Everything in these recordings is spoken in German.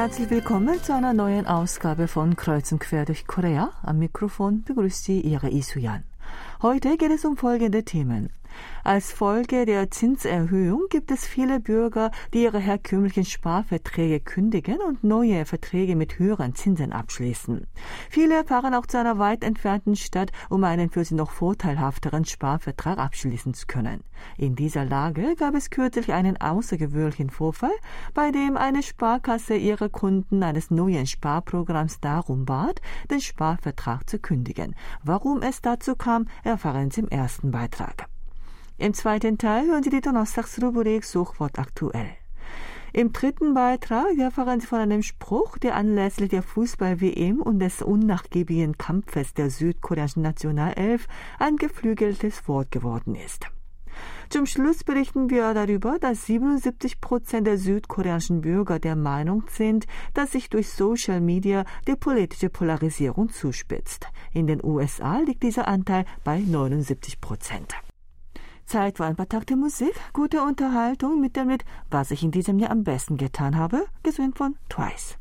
herzlich willkommen zu einer neuen Ausgabe von Kreuz und Quer durch Korea. Am Mikrofon begrüßt Sie Ihre Isuyan. Heute geht es um folgende Themen. Als Folge der Zinserhöhung gibt es viele Bürger, die ihre herkömmlichen Sparverträge kündigen und neue Verträge mit höheren Zinsen abschließen. Viele fahren auch zu einer weit entfernten Stadt, um einen für sie noch vorteilhafteren Sparvertrag abschließen zu können. In dieser Lage gab es kürzlich einen außergewöhnlichen Vorfall, bei dem eine Sparkasse ihre Kunden eines neuen Sparprogramms darum bat, den Sparvertrag zu kündigen. Warum es dazu kam, erfahren Sie im ersten Beitrag. Im zweiten Teil hören Sie die Donnerstagsrubrik Suchwort aktuell. Im dritten Beitrag erfahren Sie von einem Spruch, der anlässlich der Fußball-WM und des unnachgiebigen Kampfes der südkoreanischen Nationalelf ein geflügeltes Wort geworden ist. Zum Schluss berichten wir darüber, dass 77 Prozent der südkoreanischen Bürger der Meinung sind, dass sich durch Social Media die politische Polarisierung zuspitzt. In den USA liegt dieser Anteil bei 79 Prozent. Zeit für ein paar Takte Musik, gute Unterhaltung mit dem Lied Was ich in diesem Jahr am besten getan habe, gesungen von Twice.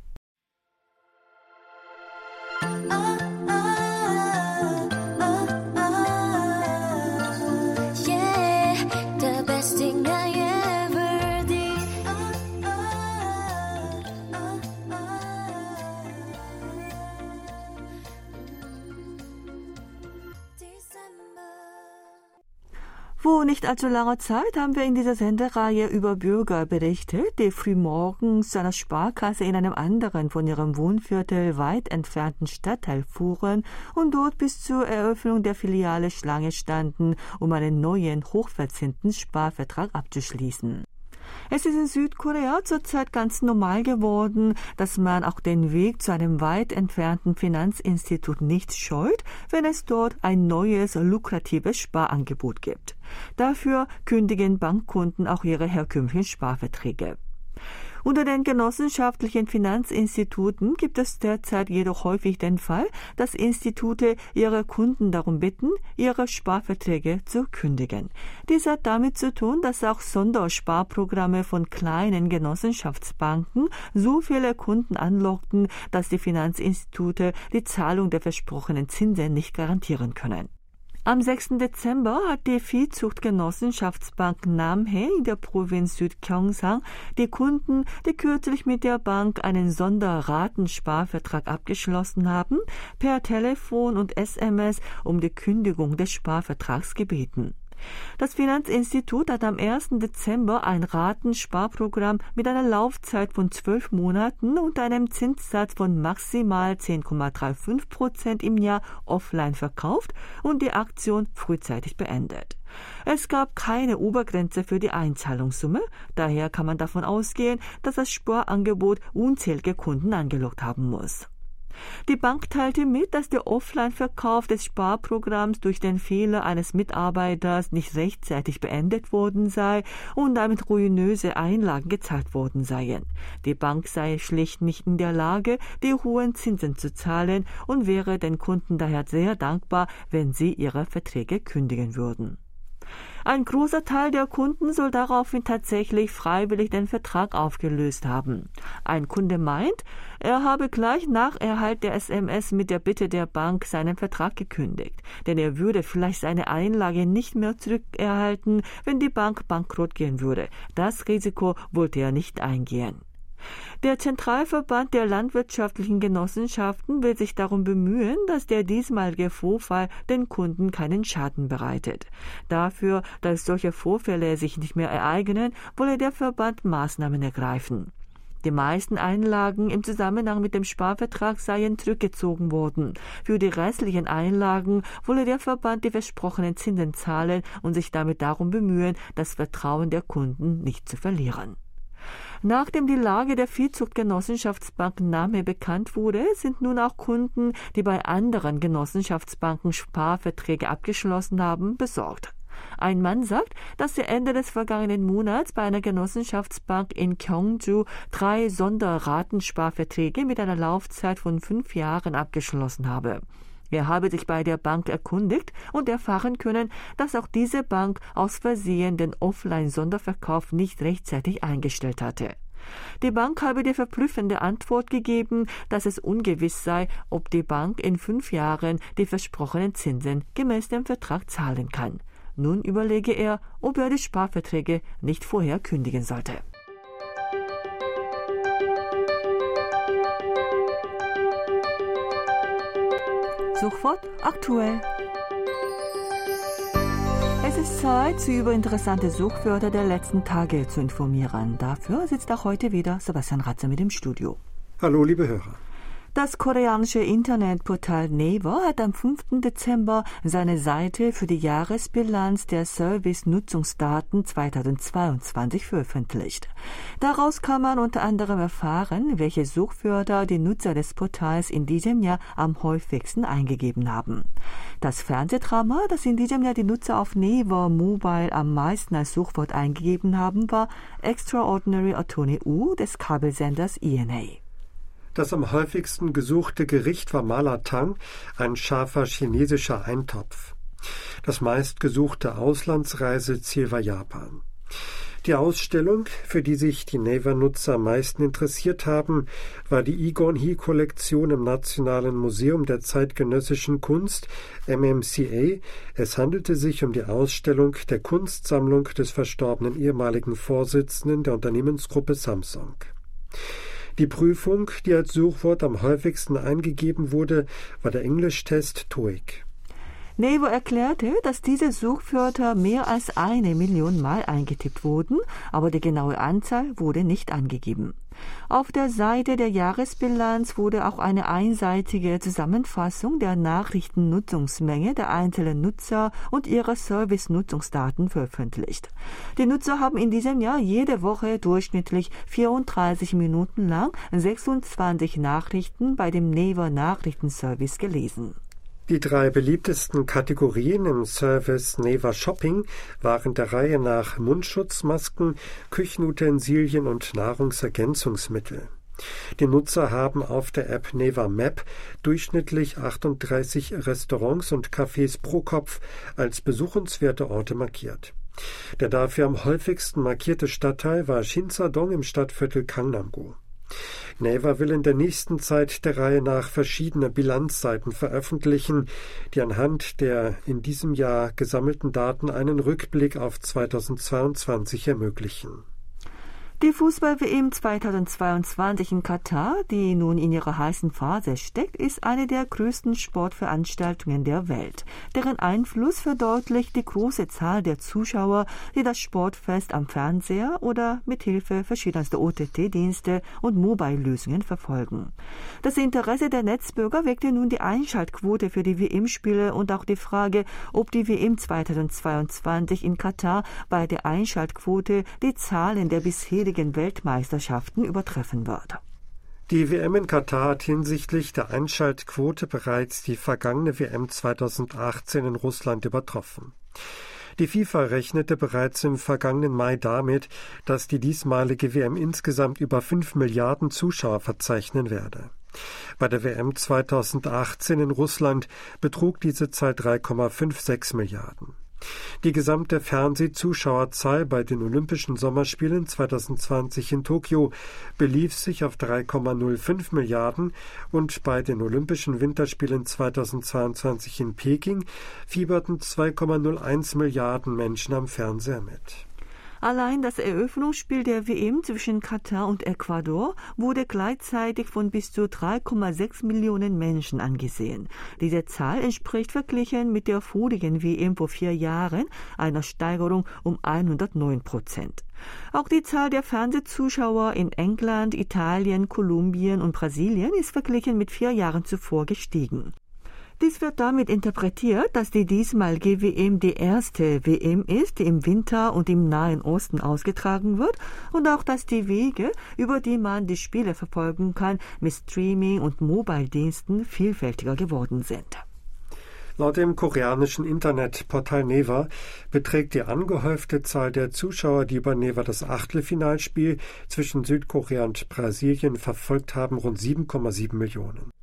Vor nicht allzu langer Zeit haben wir in dieser Sendereihe über Bürger berichtet, die frühmorgens zu einer Sparkasse in einem anderen von ihrem Wohnviertel weit entfernten Stadtteil fuhren und dort bis zur Eröffnung der Filiale Schlange standen, um einen neuen hochverzinsten Sparvertrag abzuschließen. Es ist in Südkorea zurzeit ganz normal geworden, dass man auch den Weg zu einem weit entfernten Finanzinstitut nicht scheut, wenn es dort ein neues, lukratives Sparangebot gibt. Dafür kündigen Bankkunden auch ihre herkömmlichen Sparverträge. Unter den genossenschaftlichen Finanzinstituten gibt es derzeit jedoch häufig den Fall, dass Institute ihre Kunden darum bitten, ihre Sparverträge zu kündigen. Dies hat damit zu tun, dass auch Sondersparprogramme von kleinen Genossenschaftsbanken so viele Kunden anlockten, dass die Finanzinstitute die Zahlung der versprochenen Zinsen nicht garantieren können. Am 6. Dezember hat die Viehzuchtgenossenschaftsbank Namhae in der Provinz Südgyeongsang die Kunden, die kürzlich mit der Bank einen Sonderratensparvertrag abgeschlossen haben, per Telefon und SMS um die Kündigung des Sparvertrags gebeten. Das Finanzinstitut hat am 1. Dezember ein Ratensparprogramm mit einer Laufzeit von zwölf Monaten und einem Zinssatz von maximal 10,35 Prozent im Jahr offline verkauft und die Aktion frühzeitig beendet. Es gab keine Obergrenze für die Einzahlungssumme, daher kann man davon ausgehen, dass das Sparangebot unzählige Kunden angelockt haben muss. Die Bank teilte mit, dass der Offline-Verkauf des Sparprogramms durch den Fehler eines Mitarbeiters nicht rechtzeitig beendet worden sei und damit ruinöse Einlagen gezahlt worden seien. Die Bank sei schlicht nicht in der Lage, die hohen Zinsen zu zahlen und wäre den Kunden daher sehr dankbar, wenn sie ihre Verträge kündigen würden. Ein großer Teil der Kunden soll daraufhin tatsächlich freiwillig den Vertrag aufgelöst haben. Ein Kunde meint, er habe gleich nach Erhalt der SMS mit der Bitte der Bank seinen Vertrag gekündigt, denn er würde vielleicht seine Einlage nicht mehr zurückerhalten, wenn die Bank bankrott gehen würde. Das Risiko wollte er nicht eingehen. Der Zentralverband der landwirtschaftlichen Genossenschaften will sich darum bemühen, dass der diesmalige Vorfall den Kunden keinen Schaden bereitet. Dafür, dass solche Vorfälle sich nicht mehr ereignen, wolle der Verband Maßnahmen ergreifen. Die meisten Einlagen im Zusammenhang mit dem Sparvertrag seien zurückgezogen worden. Für die restlichen Einlagen wolle der Verband die versprochenen Zinsen zahlen und sich damit darum bemühen, das Vertrauen der Kunden nicht zu verlieren. Nachdem die Lage der Viehzuchtgenossenschaftsbank Name bekannt wurde, sind nun auch Kunden, die bei anderen Genossenschaftsbanken Sparverträge abgeschlossen haben, besorgt. Ein Mann sagt, dass er Ende des vergangenen Monats bei einer Genossenschaftsbank in Gyeongju drei Sonderratensparverträge mit einer Laufzeit von fünf Jahren abgeschlossen habe. Er habe sich bei der Bank erkundigt und erfahren können, dass auch diese Bank aus Versehen den Offline-Sonderverkauf nicht rechtzeitig eingestellt hatte. Die Bank habe die verblüffende Antwort gegeben, dass es ungewiss sei, ob die Bank in fünf Jahren die versprochenen Zinsen gemäß dem Vertrag zahlen kann. Nun überlege er, ob er die Sparverträge nicht vorher kündigen sollte. Suchwort aktuell. Es ist Zeit, Sie über interessante Suchwörter der letzten Tage zu informieren. Dafür sitzt auch heute wieder Sebastian Ratzer mit dem Studio. Hallo, liebe Hörer. Das koreanische Internetportal Naver hat am 5. Dezember seine Seite für die Jahresbilanz der Service-Nutzungsdaten 2022 veröffentlicht. Daraus kann man unter anderem erfahren, welche Suchwörter die Nutzer des Portals in diesem Jahr am häufigsten eingegeben haben. Das Fernsehdrama, das in diesem Jahr die Nutzer auf Naver Mobile am meisten als Suchwort eingegeben haben, war Extraordinary Attorney U des Kabelsenders ENA. Das am häufigsten gesuchte Gericht war Malatang, ein scharfer chinesischer Eintopf. Das meistgesuchte Auslandsreiseziel war Japan. Die Ausstellung, für die sich die Naver-Nutzer am meisten interessiert haben, war die Igon Hee-Kollektion im Nationalen Museum der zeitgenössischen Kunst MMCA. Es handelte sich um die Ausstellung der Kunstsammlung des verstorbenen ehemaligen Vorsitzenden der Unternehmensgruppe Samsung. Die Prüfung, die als Suchwort am häufigsten eingegeben wurde, war der Englischtest TOEIC. Nevo erklärte, dass diese Suchwörter mehr als eine Million Mal eingetippt wurden, aber die genaue Anzahl wurde nicht angegeben. Auf der Seite der Jahresbilanz wurde auch eine einseitige Zusammenfassung der Nachrichtennutzungsmenge der einzelnen Nutzer und ihrer Service-Nutzungsdaten veröffentlicht. Die Nutzer haben in diesem Jahr jede Woche durchschnittlich 34 Minuten lang 26 Nachrichten bei dem Naver Nachrichtenservice gelesen. Die drei beliebtesten Kategorien im Service Neva Shopping waren der Reihe nach Mundschutzmasken, Küchenutensilien und Nahrungsergänzungsmittel. Die Nutzer haben auf der App Neva Map durchschnittlich 38 Restaurants und Cafés pro Kopf als besuchenswerte Orte markiert. Der dafür am häufigsten markierte Stadtteil war Shinsadong im Stadtviertel Kangnam-gu. Naver will in der nächsten Zeit der Reihe nach verschiedene Bilanzseiten veröffentlichen, die anhand der in diesem Jahr gesammelten Daten einen Rückblick auf 2022 ermöglichen. Die Fußball-WM 2022 in Katar, die nun in ihrer heißen Phase steckt, ist eine der größten Sportveranstaltungen der Welt. Deren Einfluss verdeutlicht die große Zahl der Zuschauer, die das Sportfest am Fernseher oder mit Hilfe verschiedenster OTT-Dienste und Mobile-Lösungen verfolgen. Das Interesse der Netzbürger weckte nun die Einschaltquote für die WM-Spiele und auch die Frage, ob die WM 2022 in Katar bei der Einschaltquote die Zahlen der bisherigen diesjährigen Weltmeisterschaften übertreffen wird. Die WM in Katar hat hinsichtlich der Einschaltquote bereits die vergangene WM 2018 in Russland übertroffen. Die FIFA rechnete bereits im vergangenen Mai damit, dass die diesmalige WM insgesamt über 5 Milliarden Zuschauer verzeichnen werde. Bei der WM 2018 in Russland betrug diese Zahl 3,56 Milliarden. Die gesamte Fernsehzuschauerzahl bei den Olympischen Sommerspielen 2020 in Tokio belief sich auf 3,05 Milliarden und bei den Olympischen Winterspielen 2022 in Peking fieberten 2,01 Milliarden Menschen am Fernseher mit. Allein das Eröffnungsspiel der WM zwischen Katar und Ecuador wurde gleichzeitig von bis zu 3,6 Millionen Menschen angesehen. Diese Zahl entspricht verglichen mit der vorigen WM vor vier Jahren einer Steigerung um 109 Prozent. Auch die Zahl der Fernsehzuschauer in England, Italien, Kolumbien und Brasilien ist verglichen mit vier Jahren zuvor gestiegen. Dies wird damit interpretiert, dass die diesmalige WM die erste WM ist, die im Winter und im Nahen Osten ausgetragen wird und auch, dass die Wege, über die man die Spiele verfolgen kann, mit Streaming und Mobile-Diensten vielfältiger geworden sind. Laut dem koreanischen Internetportal Neva beträgt die angehäufte Zahl der Zuschauer, die über Neva das Achtelfinalspiel zwischen Südkorea und Brasilien verfolgt haben, rund 7,7 Millionen.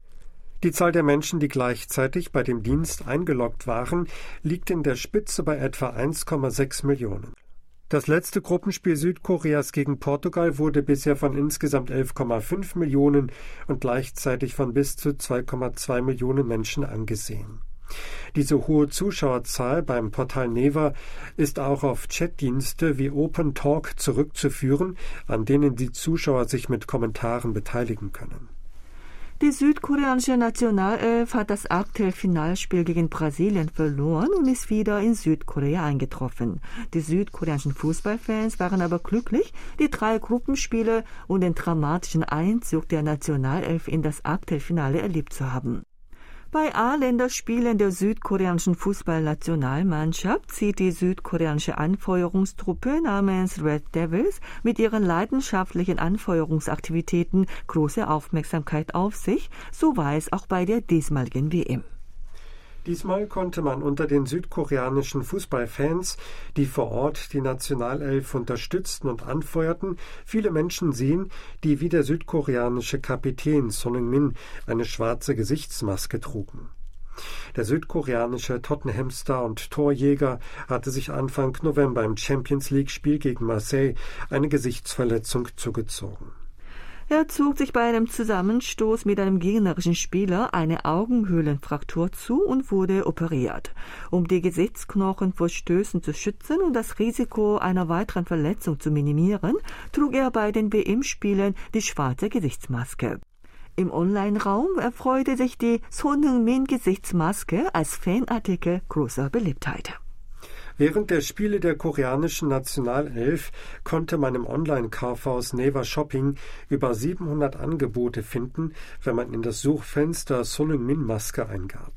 Die Zahl der Menschen, die gleichzeitig bei dem Dienst eingeloggt waren, liegt in der Spitze bei etwa 1,6 Millionen. Das letzte Gruppenspiel Südkoreas gegen Portugal wurde bisher von insgesamt 11,5 Millionen und gleichzeitig von bis zu 2,2 Millionen Menschen angesehen. Diese hohe Zuschauerzahl beim Portal Neva ist auch auf Chatdienste wie Open Talk zurückzuführen, an denen die Zuschauer sich mit Kommentaren beteiligen können. Die südkoreanische Nationalelf hat das Achtelfinalspiel gegen Brasilien verloren und ist wieder in Südkorea eingetroffen. Die südkoreanischen Fußballfans waren aber glücklich, die drei Gruppenspiele und den dramatischen Einzug der Nationalelf in das Achtelfinale erlebt zu haben. Bei A-Länderspielen der südkoreanischen Fußballnationalmannschaft zieht die südkoreanische Anfeuerungstruppe namens Red Devils mit ihren leidenschaftlichen Anfeuerungsaktivitäten große Aufmerksamkeit auf sich, so war es auch bei der diesmaligen WM. Diesmal konnte man unter den südkoreanischen Fußballfans, die vor Ort die Nationalelf unterstützten und anfeuerten, viele Menschen sehen, die wie der südkoreanische Kapitän Son Heung-min eine schwarze Gesichtsmaske trugen. Der südkoreanische Tottenham-Star und Torjäger hatte sich Anfang November im Champions League-Spiel gegen Marseille eine Gesichtsverletzung zugezogen. Er zog sich bei einem Zusammenstoß mit einem gegnerischen Spieler eine Augenhöhlenfraktur zu und wurde operiert. Um die Gesichtsknochen vor Stößen zu schützen und das Risiko einer weiteren Verletzung zu minimieren, trug er bei den WM-Spielen die schwarze Gesichtsmaske. Im Online-Raum erfreute sich die Son Heung-min-Gesichtsmaske als Fanartikel großer Beliebtheit. Während der Spiele der koreanischen Nationalelf konnte man im Online-Kaufhaus Neva Shopping über 700 Angebote finden, wenn man in das Suchfenster Son Min Maske eingab.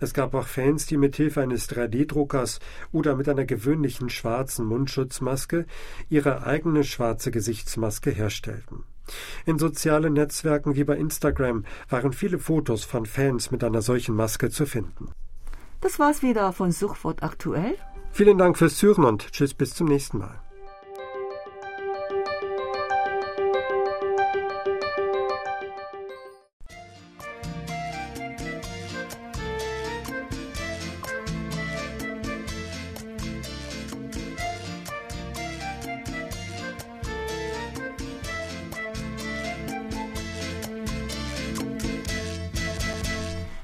Es gab auch Fans, die mit Hilfe eines 3D-Druckers oder mit einer gewöhnlichen schwarzen Mundschutzmaske ihre eigene schwarze Gesichtsmaske herstellten. In sozialen Netzwerken wie bei Instagram waren viele Fotos von Fans mit einer solchen Maske zu finden. Das war's wieder von Suchwort aktuell. Vielen Dank fürs Zuhören und tschüss bis zum nächsten Mal.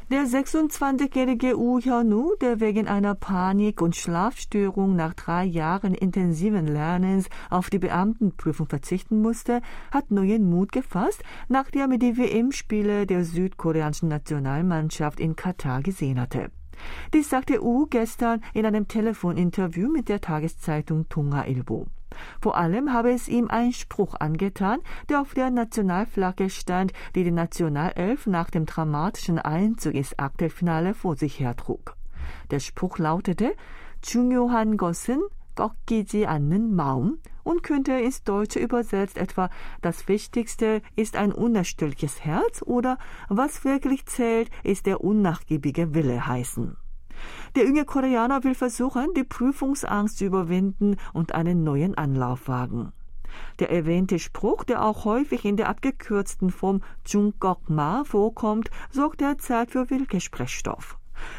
Der 26-jährige Wu Hyun-woo, der wegen einer Panik- und Schlafstörung nach drei Jahren intensiven Lernens auf die Beamtenprüfung verzichten musste, hat neuen Mut gefasst, nachdem er die WM-Spiele der südkoreanischen Nationalmannschaft in Katar gesehen hatte. Dies sagte Wu gestern in einem Telefoninterview mit der Tageszeitung Tonga Ilbo. Vor allem habe es ihm ein Spruch angetan, der auf der Nationalflagge stand, die die Nationalelf nach dem dramatischen Einzug ins Achtelfinale vor sich hertrug. Der Spruch lautete 중요한 것은 꺾이지 않는 마음 und könnte ins Deutsche übersetzt etwa das Wichtigste ist ein unerstürliches Herz oder was wirklich zählt, ist der unnachgiebige Wille heißen. Der junge Koreaner will versuchen, die Prüfungsangst zu überwinden und einen neuen Anlauf wagen. Der erwähnte Spruch, der auch häufig in der abgekürzten Form Jungkok-ma vorkommt, sorgt derzeit für viel Gesprächsstoff.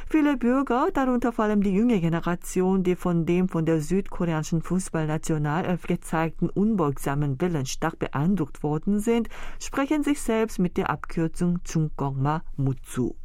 Viele Bürger, darunter vor allem die junge Generation, die von dem von der südkoreanischen Fußballnationalelf gezeigten unbeugsamen Willen stark beeindruckt worden sind, sprechen sich selbst mit der Abkürzung Jungkok-ma Mut zu.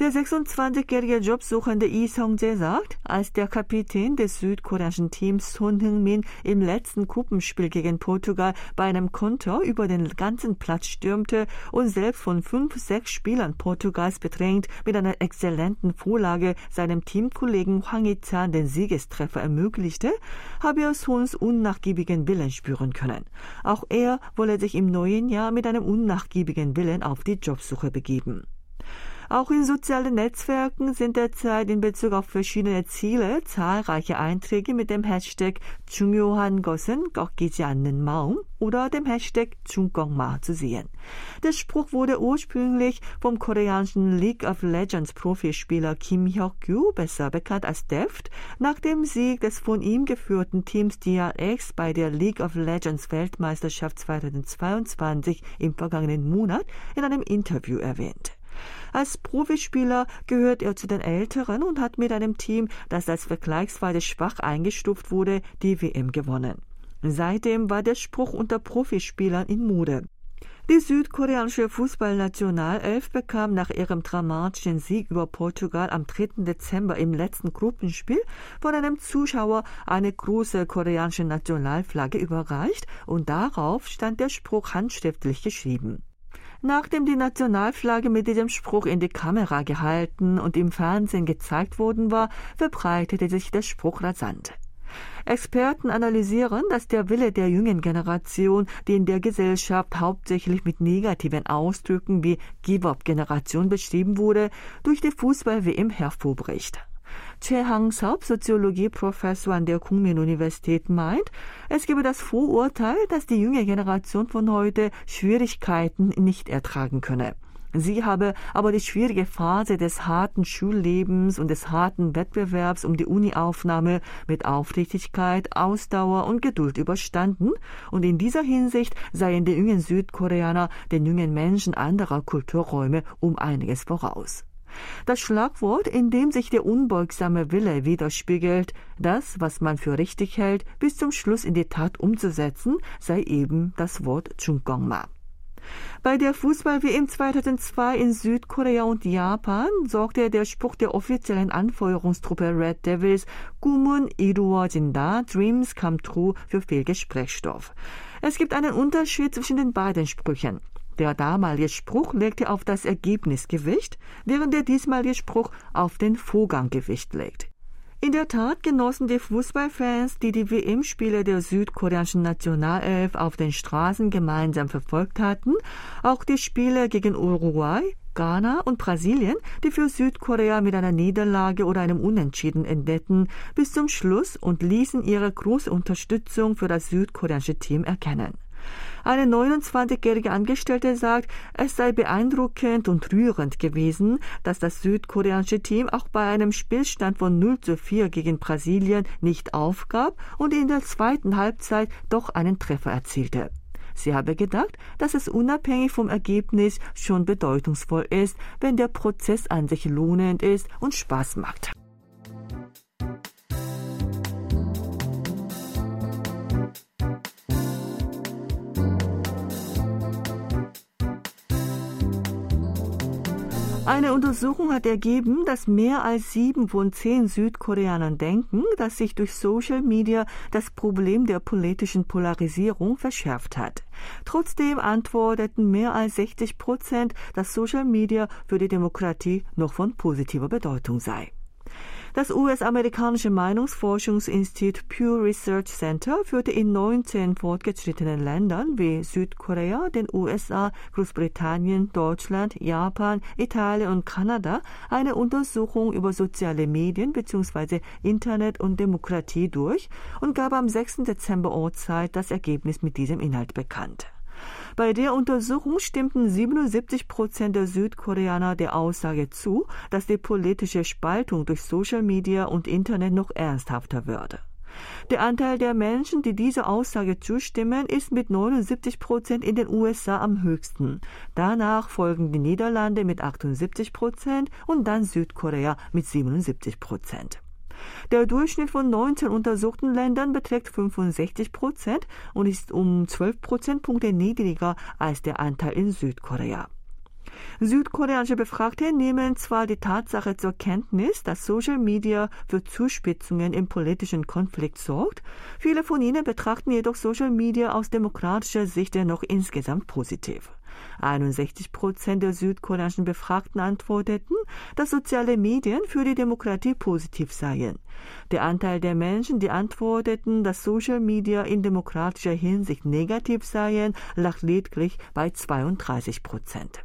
Der 26-jährige Jobsuchende Lee Song-jae sagt, als der Kapitän des südkoreanischen Teams Son Heung-min im letzten Gruppenspiel gegen Portugal bei einem Konter über den ganzen Platz stürmte und selbst von fünf, sechs Spielern Portugals bedrängt mit einer exzellenten Vorlage seinem Teamkollegen Hwang Hee-chan den Siegestreffer ermöglichte, habe er Sons unnachgiebigen Willen spüren können. Auch er wolle sich im neuen Jahr mit einem unnachgiebigen Willen auf die Jobsuche begeben. Auch in sozialen Netzwerken sind derzeit in Bezug auf verschiedene Ziele zahlreiche Einträge mit dem Hashtag 중요한 것은 꺾이지 않는 마음 oder dem Hashtag 중꺾마 zu sehen. Der Spruch wurde ursprünglich vom koreanischen League of Legends Profispieler Kim Hyuk-gyu, besser bekannt als Deft, nach dem Sieg des von ihm geführten Teams DRX bei der League of Legends Weltmeisterschaft 2022 im vergangenen Monat in einem Interview erwähnt. Als Profispieler gehört er zu den Älteren und hat mit einem Team, das als vergleichsweise schwach eingestuft wurde, die WM gewonnen. Seitdem war der Spruch unter Profispielern in Mode. Die südkoreanische Fußballnationalelf bekam nach ihrem dramatischen Sieg über Portugal am 3. Dezember im letzten Gruppenspiel von einem Zuschauer eine große koreanische Nationalflagge überreicht und darauf stand der Spruch handschriftlich geschrieben. Nachdem die Nationalflagge mit diesem Spruch in die Kamera gehalten und im Fernsehen gezeigt worden war, verbreitete sich der Spruch rasant. Experten analysieren, dass der Wille der jungen Generation, die in der Gesellschaft hauptsächlich mit negativen Ausdrücken wie Give-up-Generation beschrieben wurde, durch die Fußball-WM hervorbricht. Che Hang-seop, Soziologieprofessor an der Kungmin-Universität, meint, es gebe das Vorurteil, dass die junge Generation von heute Schwierigkeiten nicht ertragen könne. Sie habe aber die schwierige Phase des harten Schullebens und des harten Wettbewerbs um die Uni-Aufnahme mit Aufrichtigkeit, Ausdauer und Geduld überstanden und in dieser Hinsicht seien die jungen Südkoreaner den jungen Menschen anderer Kulturräume um einiges voraus. Das Schlagwort, in dem sich der unbeugsame Wille widerspiegelt, das, was man für richtig hält, bis zum Schluss in die Tat umzusetzen, sei eben das Wort Chungkongma. Bei der Fußball-WM 2002 in Südkorea und Japan sorgte der Spruch der offiziellen Anfeuerungstruppe Red Devils Gumun iruojinda, Dreams come true für viel Gesprächsstoff. Es gibt einen Unterschied zwischen den beiden Sprüchen. Der damalige Spruch legte auf das Ergebnis Gewicht, während der diesmalige Spruch auf den Vorgang Gewicht legt. In der Tat genossen die Fußballfans, die die WM-Spiele der südkoreanischen Nationalelf auf den Straßen gemeinsam verfolgt hatten, auch die Spiele gegen Uruguay, Ghana und Brasilien, die für Südkorea mit einer Niederlage oder einem Unentschieden endeten, bis zum Schluss und ließen ihre große Unterstützung für das südkoreanische Team erkennen. Eine 29-jährige Angestellte sagt, es sei beeindruckend und rührend gewesen, dass das südkoreanische Team auch bei einem Spielstand von 0 zu 4 gegen Brasilien nicht aufgab und in der zweiten Halbzeit doch einen Treffer erzielte. Sie habe gedacht, dass es unabhängig vom Ergebnis schon bedeutungsvoll ist, wenn der Prozess an sich lohnend ist und Spaß macht. Eine Untersuchung hat ergeben, dass mehr als sieben von zehn Südkoreanern denken, dass sich durch Social Media das Problem der politischen Polarisierung verschärft hat. Trotzdem antworteten mehr als 60 Prozent, dass Social Media für die Demokratie noch von positiver Bedeutung sei. Das US-amerikanische Meinungsforschungsinstitut Pew Research Center führte in 19 fortgeschrittenen Ländern wie Südkorea, den USA, Großbritannien, Deutschland, Japan, Italien und Kanada eine Untersuchung über soziale Medien bzw. Internet und Demokratie durch und gab am 6. Dezember Ortszeit das Ergebnis mit diesem Inhalt bekannt. Bei der Untersuchung stimmten 77 Prozent der Südkoreaner der Aussage zu, dass die politische Spaltung durch Social Media und Internet noch ernsthafter würde. Der Anteil der Menschen, die dieser Aussage zustimmen, ist mit 79 Prozent in den USA am höchsten. Danach folgen die Niederlande mit 78 Prozent und dann Südkorea mit 77 Prozent. Der Durchschnitt von 19 untersuchten Ländern beträgt 65 Prozent und ist um 12 Prozentpunkte niedriger als der Anteil in Südkorea. Südkoreanische Befragte nehmen zwar die Tatsache zur Kenntnis, dass Social Media für Zuspitzungen im politischen Konflikt sorgt, viele von ihnen betrachten jedoch Social Media aus demokratischer Sicht dennoch insgesamt positiv. 61 Prozent der südkoreanischen Befragten antworteten, dass soziale Medien für die Demokratie positiv seien. Der Anteil der Menschen, die antworteten, dass Social Media in demokratischer Hinsicht negativ seien, lag lediglich bei 32 Prozent.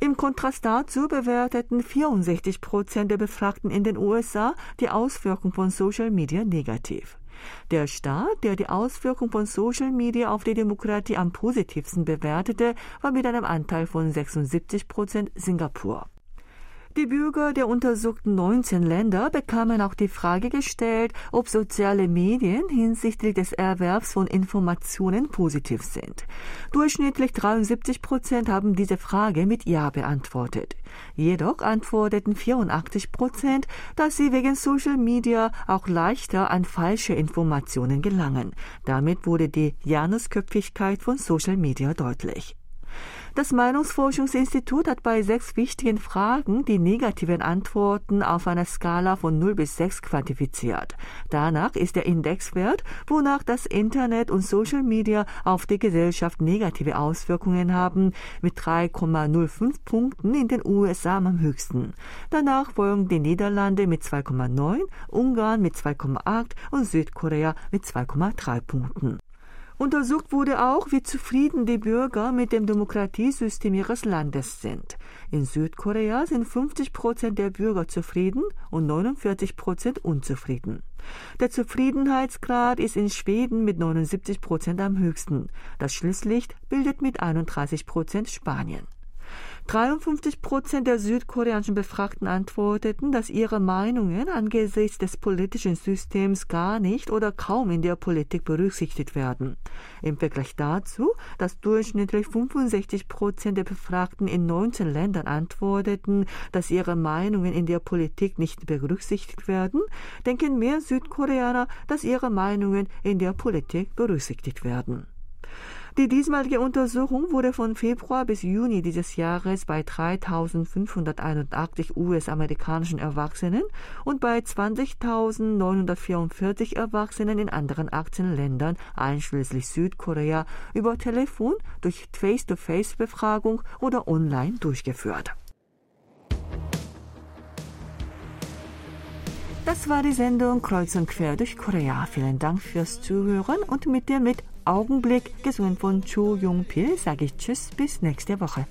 Im Kontrast dazu bewerteten 64 Prozent der Befragten in den USA die Auswirkungen von Social Media negativ. Der Staat, der die Auswirkung von Social Media auf die Demokratie am positivsten bewertete, war mit einem Anteil von 76 Prozent Singapur. Die Bürger der untersuchten 19 Länder bekamen auch die Frage gestellt, ob soziale Medien hinsichtlich des Erwerbs von Informationen positiv sind. Durchschnittlich 73 Prozent haben diese Frage mit Ja beantwortet. Jedoch antworteten 84 Prozent, dass sie wegen Social Media auch leichter an falsche Informationen gelangen. Damit wurde die Janusköpfigkeit von Social Media deutlich. Das Meinungsforschungsinstitut hat bei sechs wichtigen Fragen die negativen Antworten auf einer Skala von 0 bis 6 quantifiziert. Danach ist der Indexwert, wonach das Internet und Social Media auf die Gesellschaft negative Auswirkungen haben, mit 3,05 Punkten in den USA am höchsten. Danach folgen die Niederlande mit 2,9, Ungarn mit 2,8 und Südkorea mit 2,3 Punkten. Untersucht wurde auch, wie zufrieden die Bürger mit dem Demokratiesystem ihres Landes sind. In Südkorea sind 50 Prozent der Bürger zufrieden und 49 Prozent unzufrieden. Der Zufriedenheitsgrad ist in Schweden mit 79 Prozent am höchsten. Das Schlusslicht bildet mit 31 Prozent Spanien. 53 Prozent der südkoreanischen Befragten antworteten, dass ihre Meinungen angesichts des politischen Systems gar nicht oder kaum in der Politik berücksichtigt werden. Im Vergleich dazu, dass durchschnittlich 65 Prozent der Befragten in 19 Ländern antworteten, dass ihre Meinungen in der Politik nicht berücksichtigt werden, denken mehr Südkoreaner, dass ihre Meinungen in der Politik berücksichtigt werden. Die diesmalige Untersuchung wurde von Februar bis Juni dieses Jahres bei 3.581 US-amerikanischen Erwachsenen und bei 20.944 Erwachsenen in anderen 18 Ländern, einschließlich Südkorea, über Telefon, durch Face-to-Face-Befragung oder online durchgeführt. Das war die Sendung Kreuz und Quer durch Korea. Vielen Dank fürs Zuhören und mit dir mit Augenblick, gesungen von Cho Jung-pil, sage ich Tschüss, bis nächste Woche.